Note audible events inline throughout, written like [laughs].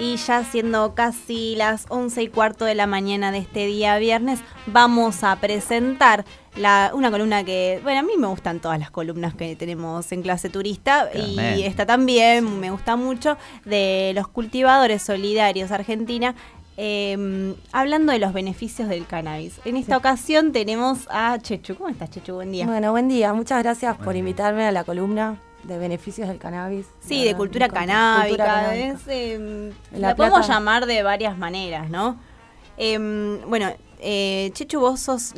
Y ya siendo casi las 11 y cuarto de la mañana de este día viernes, vamos a presentar la, una columna que, bueno, a mí me gustan todas las columnas que tenemos en clase turista y esta también me gusta mucho, de los cultivadores solidarios Argentina. Em, hablando de los beneficios del cannabis. En esta ocasión tenemos a Chechu. ¿Cómo estás, Chechu? Buen día. Bueno, buen día. Muchas gracias por invitarme a la columna de beneficios del cannabis. Sí, de cultura canábica. Em, la, podemos llamar de varias maneras, ¿no? Em, bueno, eh, Chechu, vos sos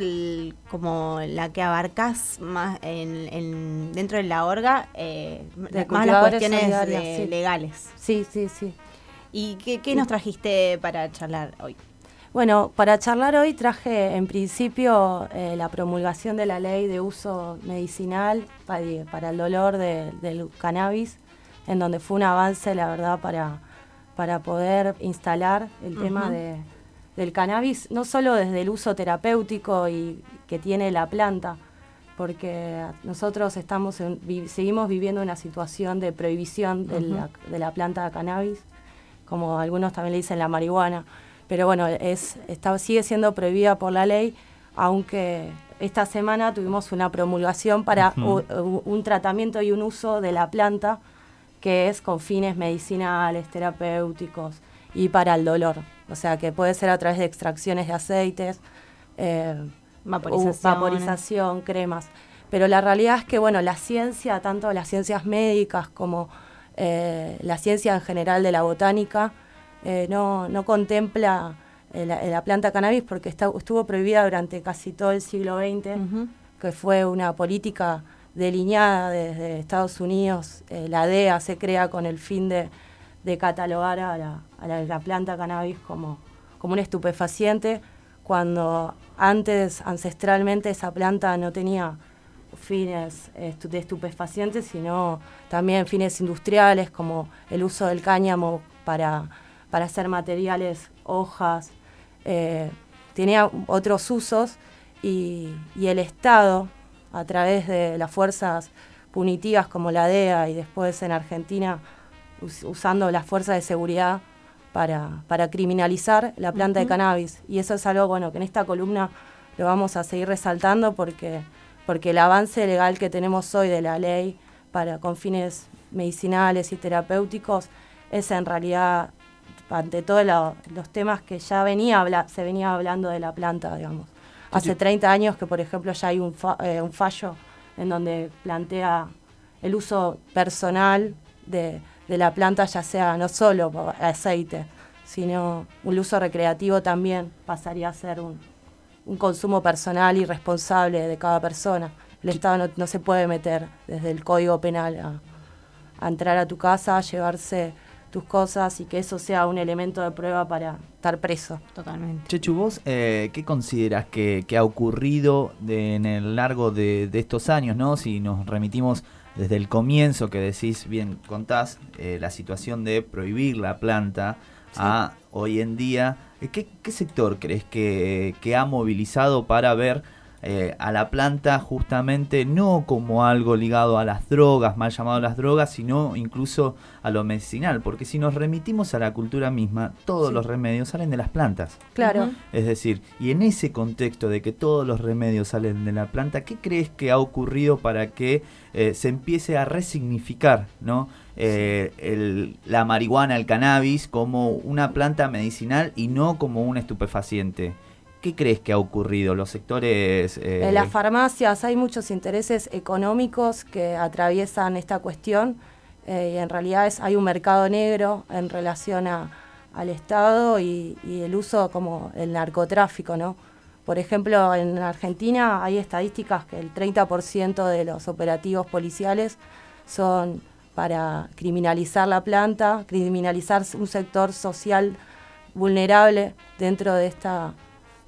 como la que abarcás más en, dentro de la orga, eh, más las cuestiones legales. Sí, sí, sí. ¿Y qué, qué nos trajiste para charlar hoy? Bueno, para charlar hoy traje en principio eh, la promulgación de la ley de uso medicinal para, el dolor del cannabis, en donde fue un avance, la verdad, para, para poder instalar el tema del cannabis, no solo desde el uso terapéutico y que tiene la planta, porque nosotros estamos seguimos viviendo una situación de prohibición de, la, de la planta de cannabis, como algunos también le dicen la marihuana pero bueno, es, está, sigue siendo prohibida por la ley, aunque esta semana tuvimos una promulgación para un tratamiento y un uso de la planta que es con fines medicinales, terapéuticos y para el dolor. O sea, que puede ser a través de extracciones de aceites, eh, vaporización, cremas. Pero la realidad es que, bueno, la ciencia, tanto las ciencias médicas como eh, la ciencia en general de la botánica, eh, no, no, contempla eh, la, planta cannabis porque estuvo prohibida durante casi todo el siglo XX, que fue una política delineada desde Estados Unidos. Eh, la DEA se crea con el fin de, catalogar a, la, planta cannabis como, como un estupefaciente, cuando antes, ancestralmente, esa planta no tenía fines de estupefacientes, sino también fines industriales como el uso del cáñamo para para hacer materiales, hojas, eh, tenía otros usos y, el Estado, a través de las fuerzas punitivas como la DEA y después en Argentina usando las fuerzas de seguridad para, para criminalizar la planta de cannabis. Y eso es algo bueno que en esta columna lo vamos a seguir resaltando porque, porque el avance legal que tenemos hoy de la ley para, con fines medicinales y terapéuticos es en realidad ante todos los temas que ya venía se venía hablando de la planta, digamos. Hace 30 años que, por ejemplo, ya hay un, eh, un fallo en donde plantea el uso personal de, la planta, ya sea no solo aceite, sino un uso recreativo también pasaría a ser un, consumo personal y responsable de cada persona. El Estado no, se puede meter desde el Código Penal a, a entrar a tu casa, a llevarse tus cosas y que eso sea un elemento de prueba para estar preso. Totalmente. Chechu, vos, eh, ¿qué consideras que, ha ocurrido en el largo de, estos años, no? Si nos remitimos desde el comienzo que decís, bien, contás eh, la situación de prohibir la planta a hoy en día, eh, ¿qué, sector crees que, que ha movilizado para ver eh, a la planta justamente no como algo ligado a las drogas, mal llamado las drogas, sino incluso a lo medicinal, porque si nos remitimos a la cultura misma, todos los remedios salen de las plantas. Claro. Es decir, y en ese contexto de que todos los remedios salen de la planta, ¿qué crees que ha ocurrido para que eh, se empiece a resignificar, ¿no? Eh, la marihuana, el cannabis, como una planta medicinal y no como un estupefaciente. ¿Qué crees que ha ocurrido? Los sectores... Eh, en las farmacias hay muchos intereses económicos que atraviesan esta cuestión eh, y en realidad es, hay un mercado negro en relación al Estado y, el uso como el narcotráfico, ¿no? Por ejemplo, en Argentina hay estadísticas que el 30% de los operativos policiales son para criminalizar la planta, criminalizar un sector social vulnerable dentro de esta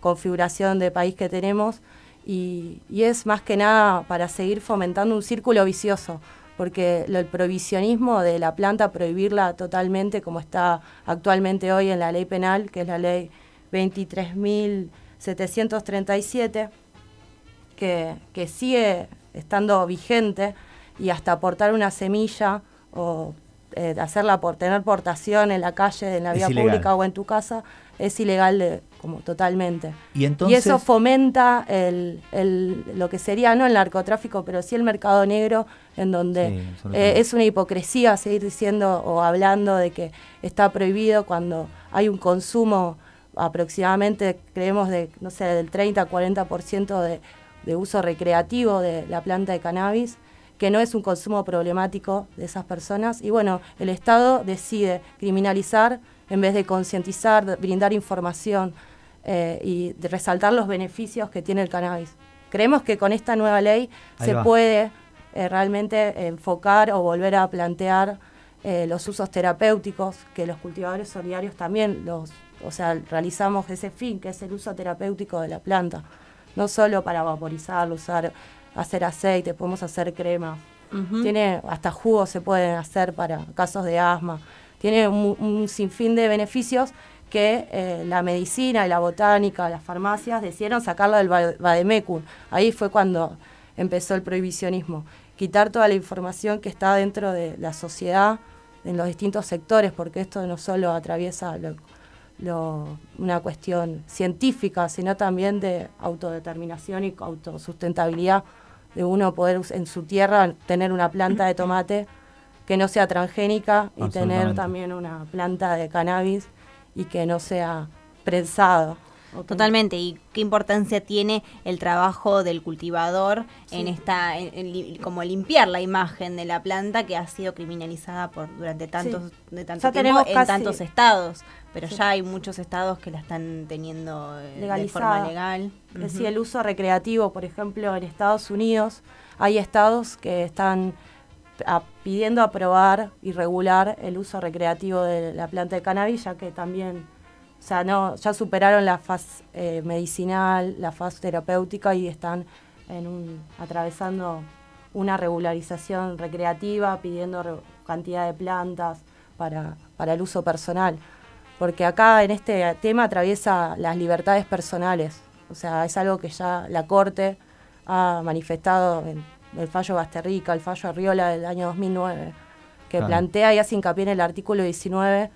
configuración de país que tenemos y, es más que nada para seguir fomentando un círculo vicioso, porque el prohibicionismo de la planta, prohibirla totalmente como está actualmente hoy en la ley penal, que es la ley 23.737, que, que sigue estando vigente y hasta aportar una semilla o eh, hacerla por tener portación en la calle, en la vía pública o en tu casa, es ilegal como totalmente. Y, entonces, eso fomenta el, lo que sería no el narcotráfico, pero sí el mercado negro, en donde eh, es una hipocresía seguir diciendo o hablando de que está prohibido cuando hay un consumo aproximadamente, creemos, de, no sé, del 30 40% de, de uso recreativo de la planta de cannabis que no es un consumo problemático de esas personas. Y bueno, el Estado decide criminalizar en vez de concientizar, brindar información eh, y resaltar los beneficios que tiene el cannabis. Creemos que con esta nueva ley se puede eh, realmente enfocar o volver a plantear eh, los usos terapéuticos que los cultivadores solidarios también los, o sea, realizamos ese fin, que es el uso terapéutico de la planta, no solo para vaporizarlo, usar hacer aceite, podemos hacer crema. Tiene hasta jugos se pueden hacer para casos de asma. Tiene un, sinfín de beneficios que eh, la medicina y la botánica, las farmacias decidieron sacarlo del Bademecum. Ahí fue cuando empezó el prohibicionismo. Quitar toda la información que está dentro de la sociedad, en los distintos sectores, porque esto no solo atraviesa una cuestión científica, sino también de autodeterminación y autosustentabilidad de uno poder en su tierra tener una planta de tomate que no sea transgénica y tener también una planta de cannabis y que no sea prensado. Totalmente, y qué importancia tiene el trabajo del cultivador en esta, como limpiar la imagen de la planta que ha sido criminalizada por durante tantos, de tanto tiempo en tantos estados, pero ya hay muchos estados que la están teniendo eh, de forma legal. Es el uso recreativo, por ejemplo, en Estados Unidos hay estados que están pidiendo aprobar y regular el uso recreativo de la planta de cannabis, ya que también o sea, no, ya superaron la fase eh, medicinal, la fase terapéutica y están en un, atravesando una regularización recreativa, pidiendo cantidad de plantas para, para el uso personal. Porque acá en este tema atraviesa las libertades personales. O sea, es algo que ya la Corte ha manifestado en el fallo Basterrica, el fallo Arriola del año 2009, que plantea y hace hincapié en el artículo 19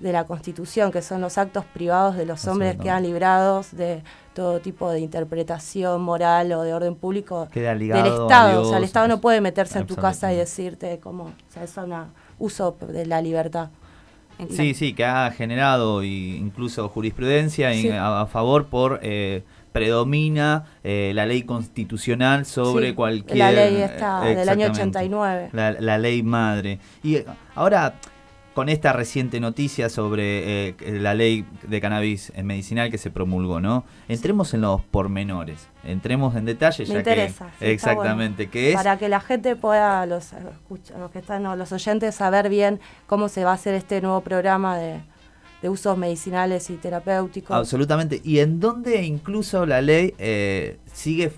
de la Constitución, que son los actos privados de los hombres que quedan librados de todo tipo de interpretación moral o de orden público del Estado. o sea, el Estado no puede meterse en tu casa y decirte cómo, o sea, es un uso de la libertad. Sí, sí, que ha generado incluso jurisprudencia a, favor por eh, predomina eh, la ley constitucional sobre cualquier... La ley está del año 89. La, la ley madre. Y ahora con esta reciente noticia sobre eh, la ley de cannabis medicinal que se promulgó, ¿no? Entremos en los pormenores, entremos en detalle, ya que exactamente qué es para que la gente pueda los los que están los oyentes saber bien cómo se va a hacer este nuevo programa de, usos medicinales y terapéuticos. Absolutamente. Y en donde incluso la ley eh, sigue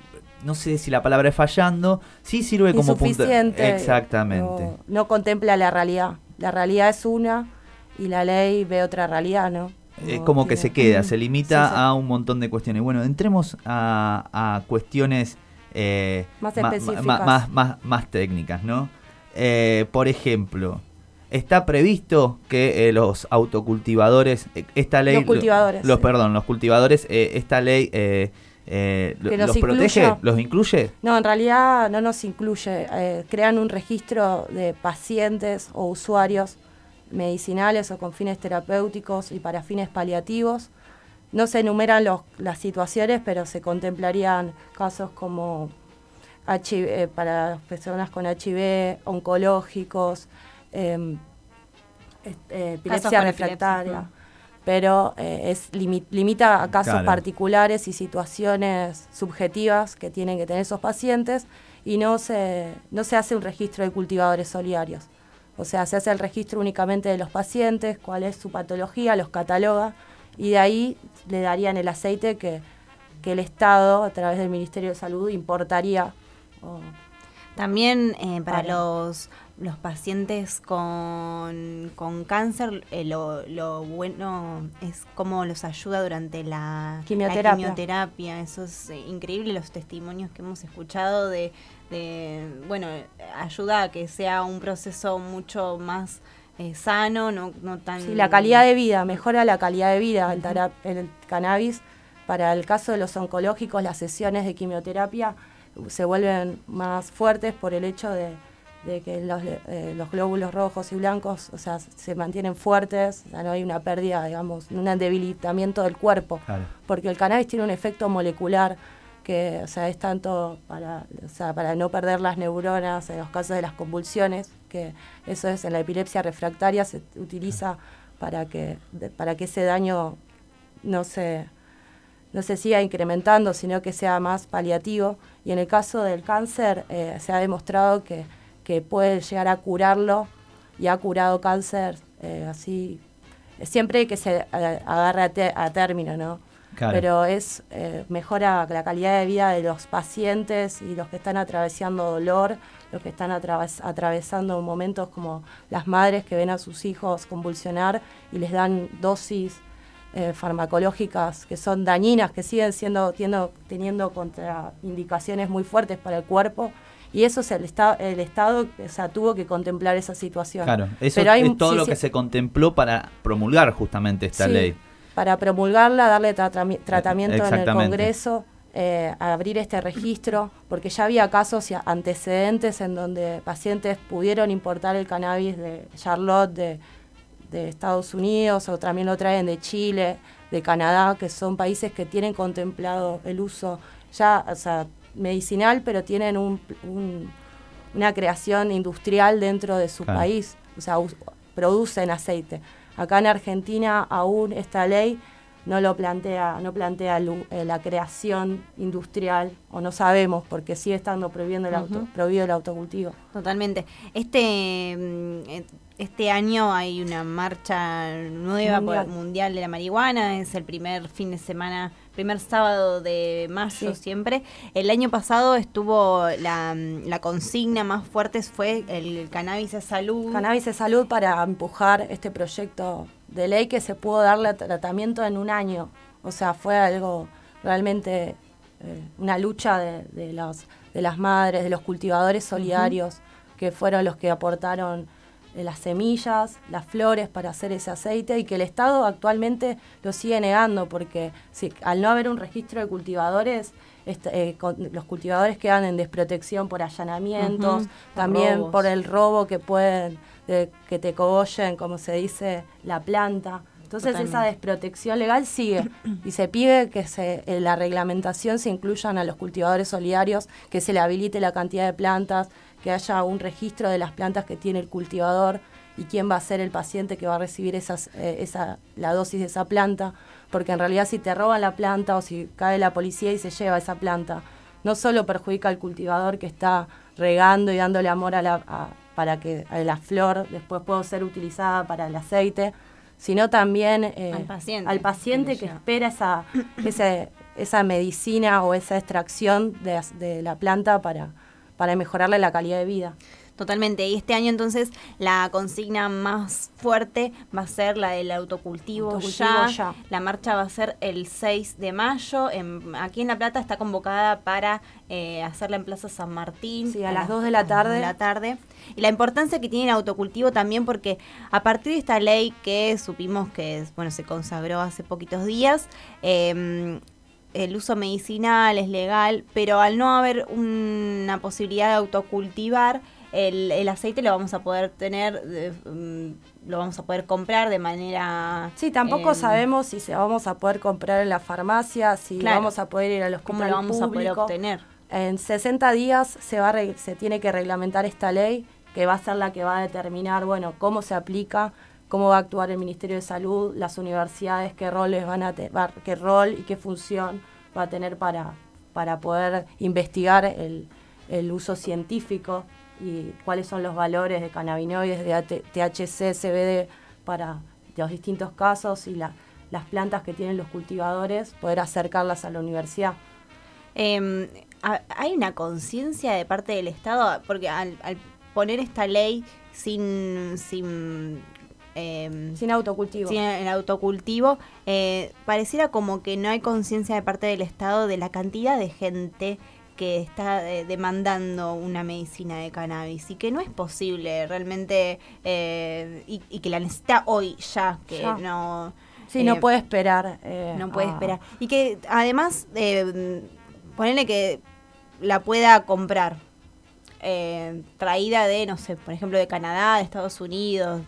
no sé si la palabra es fallando, sí sirve como punto. Exactamente. no contempla la realidad la realidad es una y la ley ve otra realidad, ¿no? Es como que se queda, se limita a un montón de cuestiones. Bueno, entremos a, cuestiones eh, más, específicas. Más, más, técnicas, ¿no? Eh, por ejemplo, está previsto que eh, los autocultivadores, esta ley... Los cultivadores. Los, perdón, los cultivadores, esta ley eh, ¿Los protege? ¿Los incluye? No, en realidad no nos incluye. Eh, crean un registro de pacientes o usuarios medicinales o con fines terapéuticos y para fines paliativos. No se enumeran las situaciones, pero se contemplarían casos como HIV, para personas con HIV, oncológicos, em, eh, epilepsia refractaria pero eh, es limita a casos particulares y situaciones subjetivas que tienen que tener esos pacientes y no se, no se hace un registro de cultivadores solidarios. O sea, se hace el registro únicamente de los pacientes, cuál es su patología, los cataloga y de ahí le darían el aceite que, el Estado, a través del Ministerio de Salud, importaría. También eh, para, los los pacientes con, con cáncer, eh, lo, lo, bueno es cómo los ayuda durante la quimioterapia. quimioterapia. Eso es eh, increíble, los testimonios que hemos escuchado de, bueno, ayuda a que sea un proceso mucho más eh, sano, no, no tan... Sí, la calidad de vida, mejora la calidad de vida el, el cannabis. Para el caso de los oncológicos, las sesiones de quimioterapia se vuelven más fuertes por el hecho de, que eh, los, glóbulos rojos y blancos, o sea, se mantienen fuertes, o sea, no hay una pérdida, digamos, un debilitamiento del cuerpo, porque el cannabis tiene un efecto molecular que, o sea, es tanto para, o sea, para no perder las neuronas en los casos de las convulsiones, que eso es en la epilepsia refractaria se utiliza para que, para que ese daño no se no se siga incrementando, sino que sea más paliativo. Y en el caso del cáncer eh, se ha demostrado que, que, puede llegar a curarlo y ha curado cáncer eh, así, siempre que se eh, agarre a, término, ¿no? Pero es mejora la calidad de vida de los pacientes y los que están atravesando dolor, los que están atravesando momentos como las madres que ven a sus hijos convulsionar y les dan dosis eh, farmacológicas que son dañinas, que siguen siendo teniendo, teniendo contraindicaciones muy fuertes para el cuerpo. Y eso es el, el Estado o sea, tuvo que contemplar esa situación. Claro, eso es todo lo que se contempló para promulgar justamente esta ley. Para promulgarla, darle tratamiento en el Congreso, eh, abrir este registro, porque ya había casos y antecedentes en donde pacientes pudieron importar el cannabis de Charlotte, de de Estados Unidos o también lo traen de Chile, de Canadá, que son países que tienen contemplado el uso ya, o sea, medicinal, pero tienen un, una creación industrial dentro de su país, o sea, producen aceite. Acá en Argentina aún esta ley no lo plantea, no plantea eh, la creación industrial, o no sabemos, porque sigue estando prohibiendo el auto, prohibido el autocultivo. Totalmente. Este mm, eh, este año hay una marcha nueva mundial. de la marihuana, es el primer fin de semana, primer sábado de mayo siempre. El año pasado estuvo la, consigna más fuerte fue el cannabis de salud. Cannabis de salud para empujar este proyecto de ley que se pudo darle tratamiento en un año. O sea, fue algo realmente eh, una lucha de, los, de las madres, de los cultivadores solidarios, que fueron los que aportaron las semillas, las flores para hacer ese aceite y que el Estado actualmente lo sigue negando porque si, al no haber un registro de cultivadores, eh, los cultivadores quedan en desprotección por allanamientos, también por el robo que pueden, que te cogollen, como se dice, la planta. Entonces esa desprotección legal sigue [clears throat] y se pide que se, en la reglamentación se incluyan a los cultivadores solidarios, que se le habilite la cantidad de plantas, que haya un registro de las plantas que tiene el cultivador y quién va a ser el paciente que va a recibir esas, eh, esa, la dosis de esa planta, porque en realidad si te roban la planta o si cae la policía y se lleva esa planta, no solo perjudica al cultivador que está regando y dándole amor a la, para que la flor después pueda ser utilizada para el aceite, sino también eh, al paciente, que, espera esa, esa medicina o esa extracción de, de la planta para, para mejorarle la calidad de vida. Totalmente. Y este año entonces la consigna más fuerte va a ser la del autocultivo, ya. La marcha va a ser el 6 de mayo. aquí en La Plata está convocada para eh, hacerla en Plaza San Martín. Sí, a, las 2 de la tarde. De la tarde. Y la importancia que tiene el autocultivo también porque a partir de esta ley que supimos que bueno se consagró hace poquitos días, eh, el uso medicinal es legal, pero al no haber una posibilidad de autocultivar, el, aceite lo vamos a poder tener, mm, lo vamos a poder comprar de manera... Sí, tampoco em, sabemos si se vamos a poder comprar en la farmacia, si vamos a poder ir a los ¿Cómo lo vamos a poder obtener? En 60 días se, va se tiene que reglamentar esta ley, que va a ser la que va a determinar, bueno, cómo se aplica, cómo va a actuar el Ministerio de Salud, las universidades, qué roles van a tener, qué rol y qué función va a tener para, para poder investigar el, uso científico y cuáles son los valores de cannabinoides, de THC, CBD para los distintos casos y las plantas que tienen los cultivadores, poder acercarlas a la universidad. Em, ¿Hay una conciencia de parte del Estado? Porque al, al poner esta ley sin, sin Em, sin autocultivo. Sin el autocultivo, eh, pareciera como que no hay conciencia de parte del Estado de la cantidad de gente que está eh, demandando una medicina de cannabis y que no es posible realmente eh, y, que la necesita hoy ya, que no... Sí, no puede esperar. no puede esperar. Y que además, eh, ponerle que la pueda comprar. traída de, no sé, por ejemplo, de Canadá, de Estados Unidos,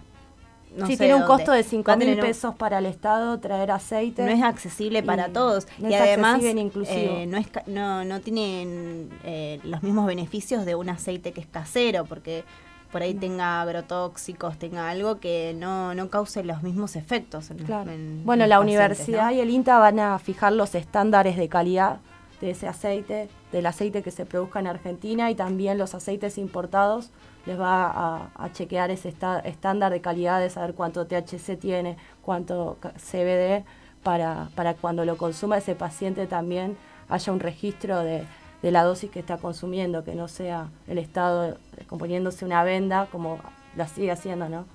no sí, tiene un costo de 5 mil pesos para el Estado traer aceite. No es accesible para todos. y además eh, no, es, no, no tienen eh, los mismos beneficios de un aceite que es casero, porque por ahí tenga agrotóxicos, tenga algo que no, no cause los mismos efectos. bueno, la universidad y el INTA van a fijar los estándares de calidad de ese aceite, del aceite que se produzca en Argentina y también los aceites importados les va a, chequear ese estándar de calidad de saber cuánto THC tiene, cuánto CBD, para, para cuando lo consuma ese paciente también haya un registro de, la dosis que está consumiendo, que no sea el Estado componiéndose una venda como la sigue haciendo, ¿no?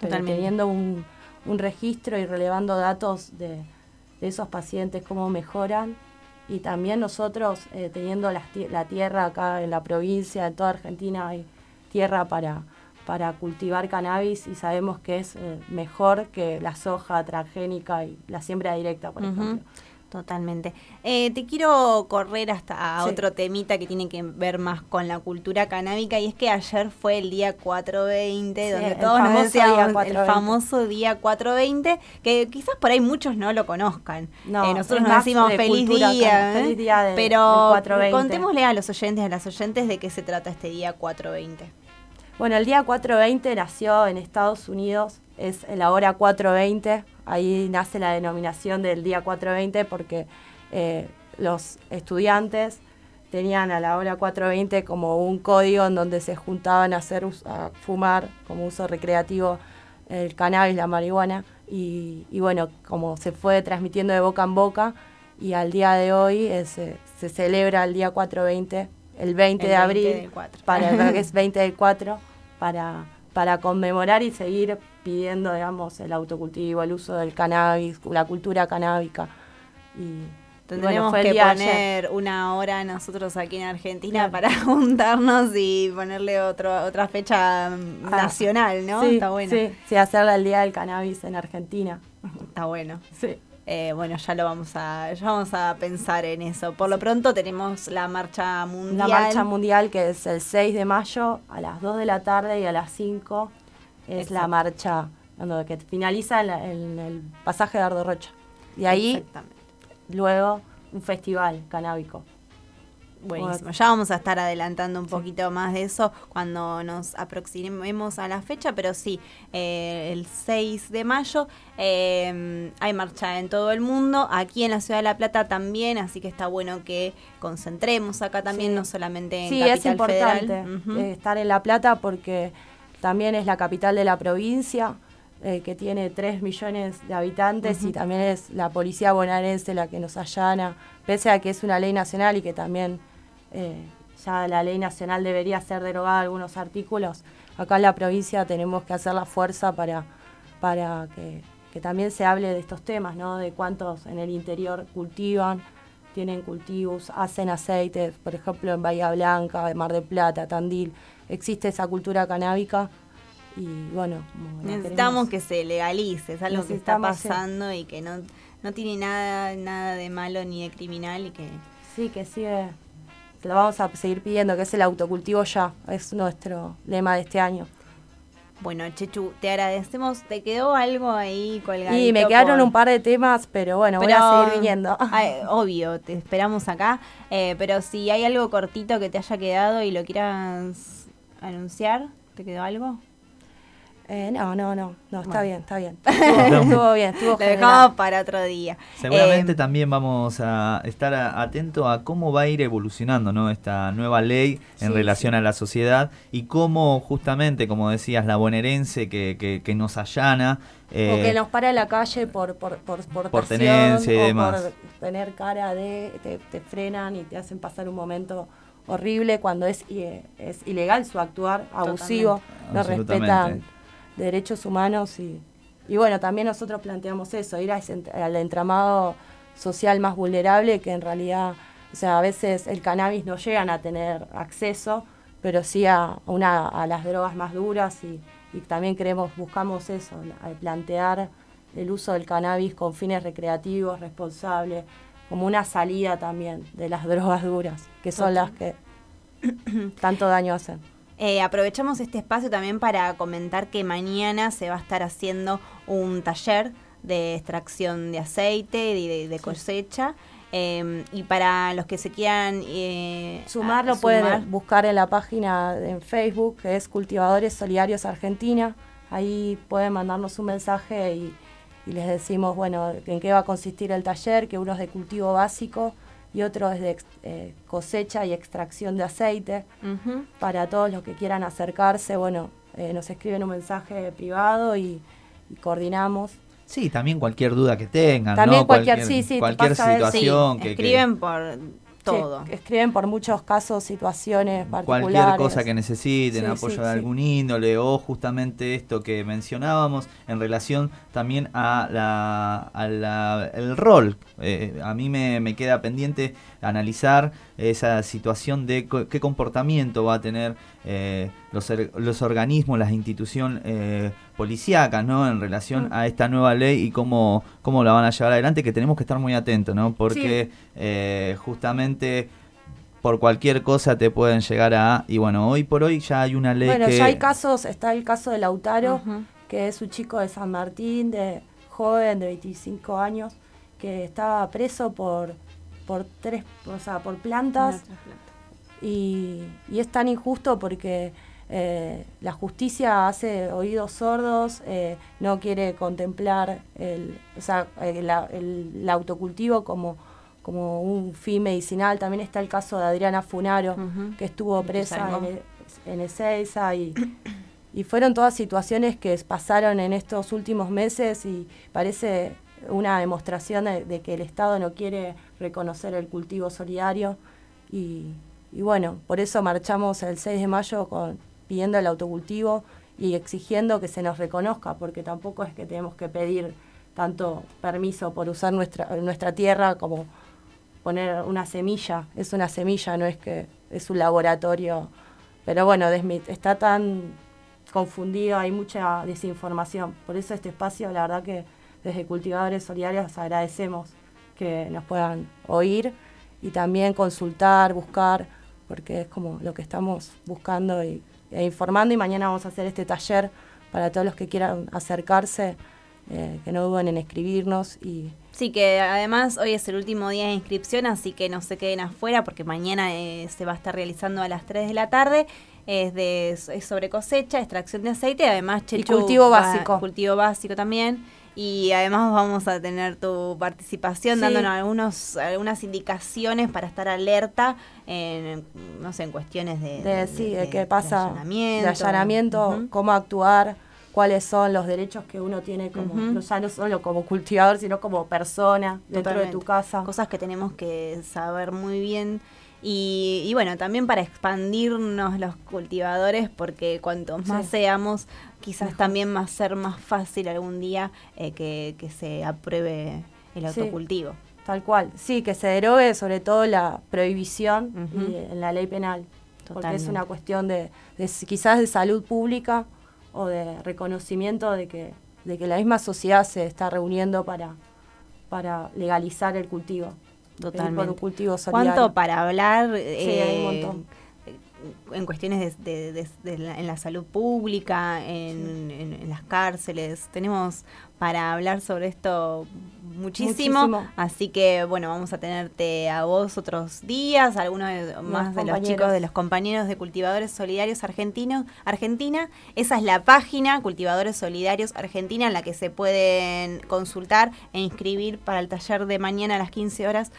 teniendo un, un, registro y relevando datos de, de, esos pacientes, cómo mejoran. Y también nosotros, eh, teniendo la, la, tierra acá en la provincia, en toda Argentina, hay tierra para, para cultivar cannabis y sabemos que es eh, mejor que la soja transgénica y la siembra directa, por ejemplo. Totalmente. Eh, te quiero correr hasta otro temita que tiene que ver más con la cultura canábica y es que ayer fue el día 420, donde todos nos decíamos el famoso día 420, que quizás por ahí muchos no lo conozcan. No, eh, nosotros nos decimos feliz día, feliz día pero contémosle a los oyentes, a las oyentes de qué se trata este día 420. Bueno, el día 420 nació en Estados Unidos, es la hora 420, ahí nace la denominación del día 420 porque eh, los estudiantes tenían a la hora 420 como un código en donde se juntaban a hacer a fumar como uso recreativo el cannabis, la marihuana y, bueno, como se fue transmitiendo de boca en boca y al día de hoy eh, se celebra el día 420 el 20 de abril, para que es 20 del 4, para, para conmemorar y seguir pidiendo, digamos, el autocultivo, el uso del cannabis, la cultura canábica. Y, Tendremos que poner una hora nosotros aquí en Argentina para [laughs] juntarnos y ponerle otro, otra fecha ah, nacional, ¿no? Está bueno. Sí, sí, hacerle el Día del Cannabis en Argentina. Está bueno. Sí. Eh, bueno, ya lo vamos a, ya vamos a pensar en eso. Por lo pronto tenemos la marcha mundial. La marcha mundial que es el 6 de mayo a las 2 de la tarde y a las 5 es la marcha que finaliza en, el pasaje de Ardo Rocha. Y ahí luego un festival canábico. Buenísimo. Ya vamos a estar adelantando un poquito más de eso cuando nos aproximemos a la fecha, pero sí, eh, el 6 de mayo eh, hay marcha en todo el mundo, aquí en la Ciudad de La Plata también, así que está bueno que concentremos acá también, no solamente en sí, es importante eh, estar en La Plata porque también es la capital de la provincia. que tiene 3 millones de habitantes y también es la policía bonaerense la que nos allana, pese a que es una ley nacional y que también eh, ya la ley nacional debería ser derogada algunos artículos, acá en la provincia tenemos que hacer la fuerza para, para que, también se hable de estos temas, ¿no? de cuántos en el interior cultivan, tienen cultivos, hacen aceites, por ejemplo en Bahía Blanca, Mar del Plata, Tandil, existe esa cultura canábica y bueno, necesitamos que se legalice, es algo que está pasando y que no, no tiene nada, nada de malo ni de criminal y que sí que sigue lo vamos a seguir pidiendo, que es el autocultivo ya, es nuestro lema de este año. Bueno, Chechu, te agradecemos. ¿Te quedó algo ahí colgado? Sí, me quedaron un par de temas, pero bueno, voy a seguir viniendo. [laughs] obvio, te esperamos acá. Eh, pero si hay algo cortito que te haya quedado y lo quieras anunciar, ¿te quedó algo? Eh, no, no, no, no, está bien, está bien. [laughs] Estuvo, bien, estuvo Lo dejamos para otro día. Seguramente eh, también vamos a estar atentos a cómo va a ir evolucionando ¿no? esta nueva ley en relación a la sociedad y cómo justamente, como decías, la bonaerense que, que, que nos allana. Eh, o que nos para en la calle por, por, por, por tenencia y demás. por tener cara de, te, te frenan y te hacen pasar un momento horrible cuando es, es ilegal su actuar, abusivo, no respetan derechos humanos y, y bueno, también nosotros planteamos eso, ir al entramado social más vulnerable que en realidad O sea, a veces el cannabis no llegan a tener acceso, pero sí a, una, a las drogas más duras y, también queremos, buscamos eso, plantear el uso del cannabis con fines recreativos, responsables, como una salida también de las [laughs] drogas duras, que son las que tanto daño hacen. Eh, aprovechamos este espacio también para comentar que mañana se va a estar haciendo un taller de extracción de aceite y de, cosecha. Em, y para los que se quieran eh, sumar, lo pueden buscar en la página en Facebook, que es Cultivadores Solidarios Argentina. Ahí pueden mandarnos un mensaje y, les decimos, bueno, en qué va a consistir el taller, que uno es de cultivo básico y otro es de eh, cosecha y extracción de aceite. Para todos los que quieran acercarse, bueno, eh, nos escriben un mensaje privado y coordinamos. Sí, también cualquier duda que tengan, también cualquier, sí, sí, cualquier situación que escriben por todo. escriben por muchos casos, situaciones particulares. Cualquier cosa que necesiten, apoyo de algún índole o justamente esto que mencionábamos en relación también a la, el rol. Eh, a mí me, me, queda pendiente analizar esa situación de qué comportamiento va a tener eh, los, los, organismos, las instituciones eh, policíacas, ¿no? En relación mm. a esta nueva ley y cómo, cómo la van a llevar adelante, que tenemos que estar muy atentos, ¿no? Porque eh, justamente por cualquier cosa te pueden llegar a... Y bueno, hoy por hoy ya hay una ley bueno, ya hay casos, está el caso de Lautaro, que es un chico de San Martín, de joven de 25 años, que estaba preso por, por tres, o sea, por plantas. Y, y, es tan injusto porque eh, la justicia hace oídos sordos, eh, no quiere contemplar el, o sea, el, autocultivo como, como un fin medicinal. También está el caso de Adriana Funaro, que estuvo presa en, Ezeiza y, y fueron todas situaciones que pasaron en estos últimos meses y parece una demostración de, que el Estado no quiere reconocer el cultivo solidario y, bueno, por eso marchamos el 6 de mayo pidiendo el autocultivo y exigiendo que se nos reconozca, porque tampoco es que tenemos que pedir tanto permiso por usar nuestra, nuestra tierra como poner una semilla, es una semilla, no es que es un laboratorio. Pero bueno, está tan confundido, hay mucha desinformación. Por eso este espacio, la verdad que desde Cultivadores Solidarios agradecemos que nos puedan oír y también consultar, buscar, porque es como lo que estamos buscando y e informando y mañana vamos a hacer este taller para todos los que quieran acercarse, eh, que no duden en escribirnos y Sí, que además hoy es el último día de inscripción, así que no se queden afuera porque mañana eh, se va a estar realizando a las 3 de la tarde. Es, de, es sobre cosecha, extracción de aceite, además Chechu, y cultivo básico. cultivo básico también. Y además vamos a tener tu participación dándonos algunos, algunas indicaciones para estar alerta en, no sé, en cuestiones de, de, sí, de, qué pasa, de allanamiento, cómo actuar, cuáles son los derechos que uno tiene como, no, ya no solo como cultivador, sino como persona dentro de tu casa. Cosas que tenemos que saber muy bien. Y, bueno, también para expandirnos los cultivadores, porque cuanto más seamos, quizás también va a ser más fácil algún día eh, que, se apruebe el autocultivo. tal cual, sí, que se derogue sobre todo la prohibición en la ley penal, porque es una cuestión de, quizás de salud pública o de reconocimiento de que, de que la misma sociedad se está reuniendo para, para legalizar el cultivo. Totalmente. cultivo ¿Cuánto para hablar? Eh, en cuestiones de, la, en la salud pública, en, las cárceles. Tenemos para hablar sobre esto muchísimo, Así que, bueno, vamos a tenerte a vos otros días, algunos más de los chicos, de los compañeros de Cultivadores Solidarios Argentinos, Argentina. Esa es la página, Cultivadores Solidarios Argentina, en la que se pueden consultar e inscribir para el taller de mañana a las 15 horas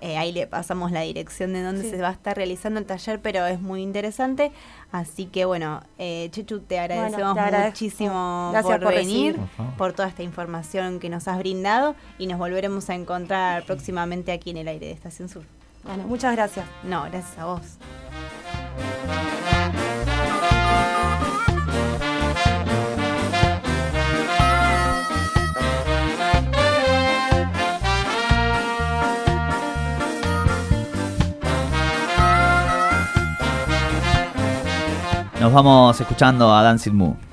eh, ahí le pasamos la dirección de donde se va a estar realizando el taller, pero es muy interesante. Así que bueno, eh, Chechu, te agradecemos muchísimo por, venir, por toda esta información que nos has brindado y nos volveremos a encontrar próximamente aquí en el aire de Estación Sur. Bueno, muchas gracias. No, gracias a vos. Nos vamos escuchando a Dancing Moo.